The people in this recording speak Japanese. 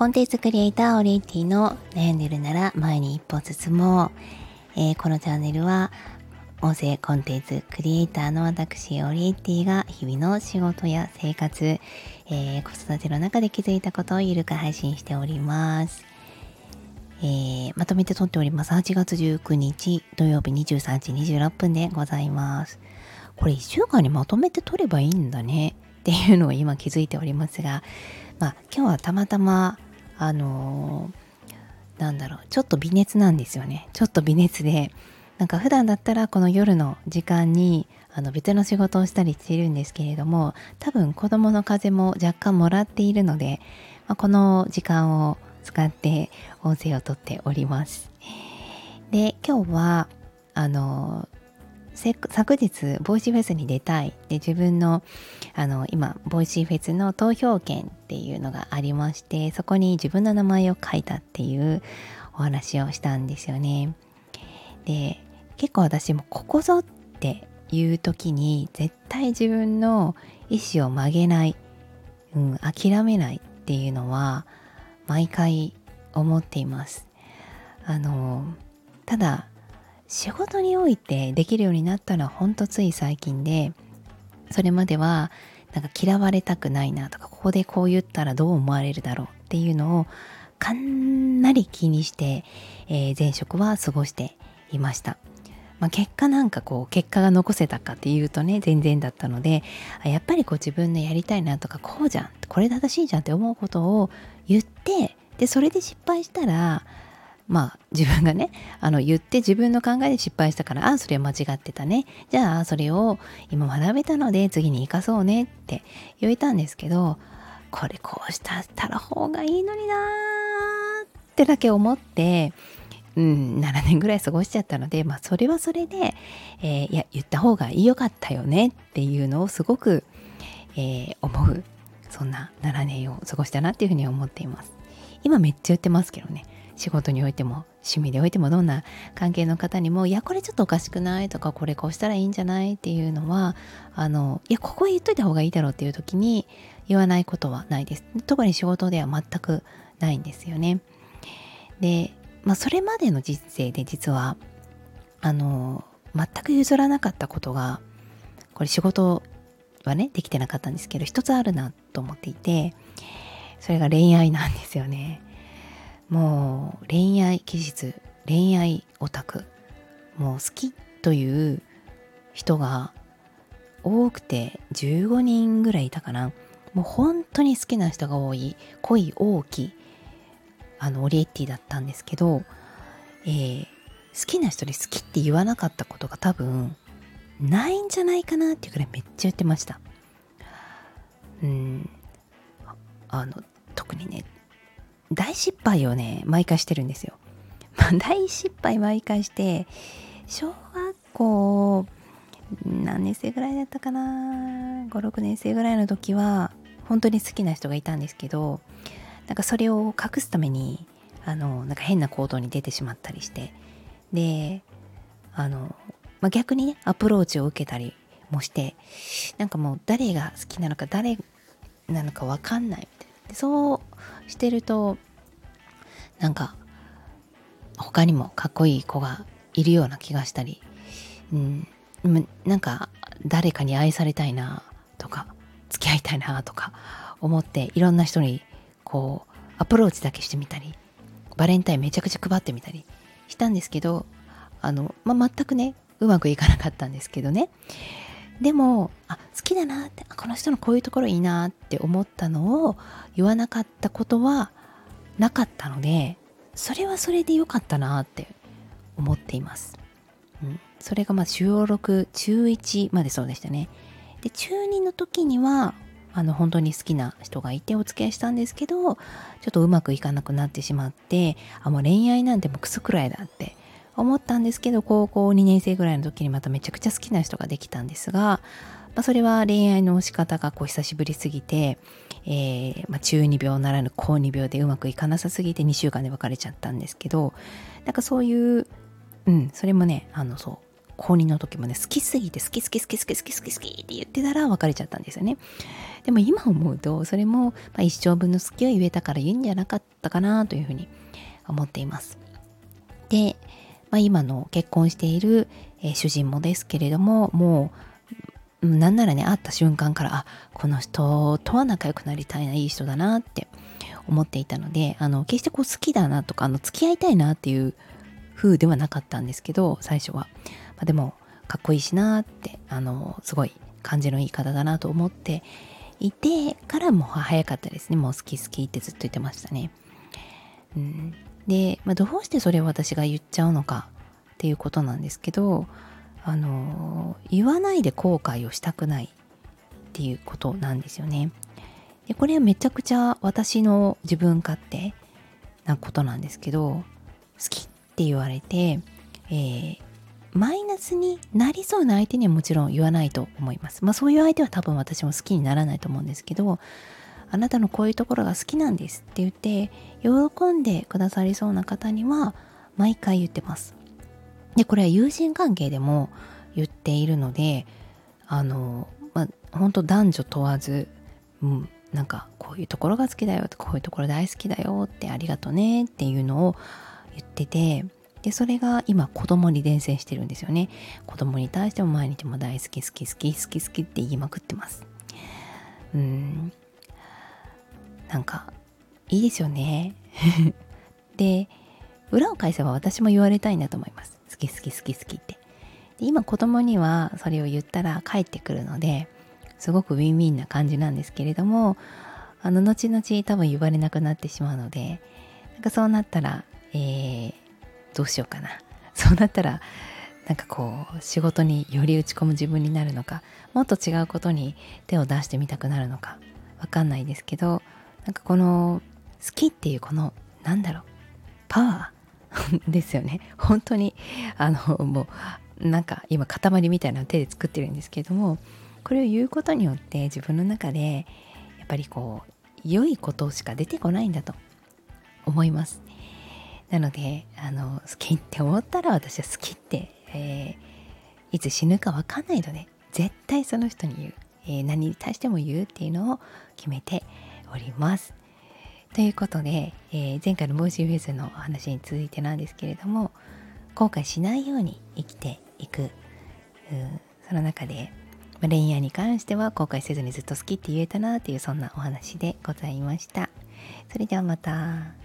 コンテンツクリエイターオリエンティの悩んでるなら前に一歩進もう、えー、このチャンネルは音声コンテンツクリエイターの私オリエンティが日々の仕事や生活、えー、子育ての中で気づいたことをゆるく配信しております、えー、まとめて撮っております。8月19日土曜日23時26分でございます。これ1週間にまとめて撮ればいいんだね。っていうのを今気づいておりますがまあ今日はたまたまあのー、なんだろうちょっと微熱なんですよね。ちょっと微熱でなんか普段だったらこの夜の時間にあの別の仕事をしたりしているんですけれども多分子供の風も若干もらっているので、まあ、この時間を使って音声をとっております。で今日はあの昨日 Voicy フェスに出たい。で自分のあの今 Voicy フェスの投票権っていうのがありましてそこに自分の名前を書いたっていうお話をしたんですよね。で結構私もここぞっていう時に絶対自分の意思を曲げない、うん、諦めないっていうのは毎回思っています。あのただ仕事においてできるようになったのはほんとつい最近でそれまではなんか嫌われたくないなとかここでこう言ったらどう思われるだろうっていうのをかなり気にして、えー、前職は過ごしていました。まあ、結果なんかこう結果が残せたかっていうとね全然だったのでやっぱりこう自分のやりたいなとかこうじゃんこれ正しいじゃんって思うことを言ってでそれで失敗したらまあ自分がね あの言って自分の考えで失敗したからああそれは間違ってたね。じゃあそれを今学べたので次に生かそうねって言えたんですけどこれこうしたら方がいいのになーってだけ思ってうん、7年ぐらい過ごしちゃったので、まあ、それはそれで、えー、いや言った方がよかったよねっていうのをすごく、えー、思うそんな7年を過ごしたなっていうふうに思っています。今めっちゃ言ってますけどね。仕事においても趣味でおいてもどんな関係の方にもいやこれちょっとおかしくないとかこれこうしたらいいんじゃないっていうのはあのいやここへ言っといた方がいいだろうっていう時に言わないことはないです。特に仕事では全くないんですよね。でまあそれまでの人生で実はあの全く譲らなかったことがこれ仕事はねできてなかったんですけど一つあるなと思っていてそれが恋愛なんですよね。もう恋愛技術恋愛オタクもう好きという人が多くて15人ぐらいいたかな。もう本当に好きな人が多い恋大きいあのオリエッティだったんですけど、えー、好きな人に好きって言わなかったことが多分ないんじゃないかなっていうくらいめっちゃ言ってました。うん。あの特にね大失敗をね毎回してるんですよ。ま、大失敗毎回して小学校何年生ぐらいだったかな？56年生ぐらいの時は本当に好きな人がいたんですけどなんかそれを隠すためにあのなんか変な行動に出てしまったりして。であの、まあ、逆にねアプローチを受けたりもしてなんかもう誰が好きなのか誰なのか分かんないみたいな。でそうしてるとなんか他にもかっこいい子がいるような気がしたり、うん、なんか誰かに愛されたいなとか付き合いたいなとか思っていろんな人にこうアプローチだけしてみたりバレンタインめちゃくちゃ配ってみたりしたんですけどあの、まあ、全くねうまくいかなかったんですけどね。でもあ好きだなってこの人のこういうところいいなって思ったのを言わなかったことはなかったのでそれはそれで良かったなって思っています、うん、それがまあ中6中1までそうでしたね。で中2の時にはあの本当に好きな人がいてお付き合いしたんですけどちょっとうまくいかなくなってしまってあもう恋愛なんてもうクソくらいだって思ったんですけど高校2年生ぐらいの時にまためちゃくちゃ好きな人ができたんですが、まあ、それは恋愛の仕方がこう久しぶりすぎて、えー、まあ、中二病ならぬ高二病でうまくいかなさすぎて2週間で別れちゃったんですけどなんかそういううんそれもねあのそう高2の時もね好きすぎて好き好き好き好き好き好き好きって言ってたら別れちゃったんですよね。でも今思うとそれも、まあ、一生分の好きを言えたから言うんじゃなかったかなというふうに思っています。で、まあ、今の結婚している、え、主人もですけれどももうなんならね会った瞬間からあこの人とは仲良くなりたいないい人だなって思っていたのであの決してこう好きだなとかあの付き合いたいなっていう風ではなかったんですけど最初は、まあ、でもかっこいいしなってあのすごい感じのいい方だなと思っていてからも早かったですね。もう好き好きってずっと言ってましたね、うん、で、まあ、どうしてそれを私が言っちゃうのかっていうことなんですけどあの言わないで後悔をしたくないっていうことなんですよねでこれはめちゃくちゃ私の自分勝手なことなんですけど好きって言われて、えー、マイナスになりそうな相手にはもちろん言わないと思います。まあそういう相手は多分私も好きにならないと思うんですけど、あなたのこういうところが好きなんですって言って、喜んでくださりそうな方には毎回言ってます。で、これは友人関係でも言っているので、あの、まあ本当男女問わず、うん、なんかこういうところが好きだよこういうところ大好きだよってありがとねっていうのを言っててでそれが今子供に伝染してるんですよね。子供に対しても毎日も大好き好き好き好き好きって言いまくってます。うん。なんかいいですよね。で裏を返せば私も言われたいんだと思います。好き好き好き好きって。で今子供にはそれを言ったら帰ってくるのですごくウィンウィンな感じなんですけれどもあの後々多分言われなくなってしまうのでなんかそうなったらえー、どうしようかな。そうなったらなんかこう仕事により打ち込む自分になるのかもっと違うことに手を出してみたくなるのかわかんないですけどなんかこの好きっていうこのなんだろうパワーですよね。本当にあのもうなんか今塊みたいな手で作ってるんですけれどもこれを言うことによって自分の中でやっぱりこう良いことしか出てこないんだと思います。なのであの好きって思ったら私は好きって、えー、いつ死ぬか分かんないので絶対その人に言う、えー、何に対しても言うっていうのを決めております。ということで、えー、前回のモーシーフェスの話に続いてなんですけれども後悔しないように生きていく、その中で、まあ、恋愛に関しては後悔せずにずっと好きって言えたなというそんなお話でございました。それではまた。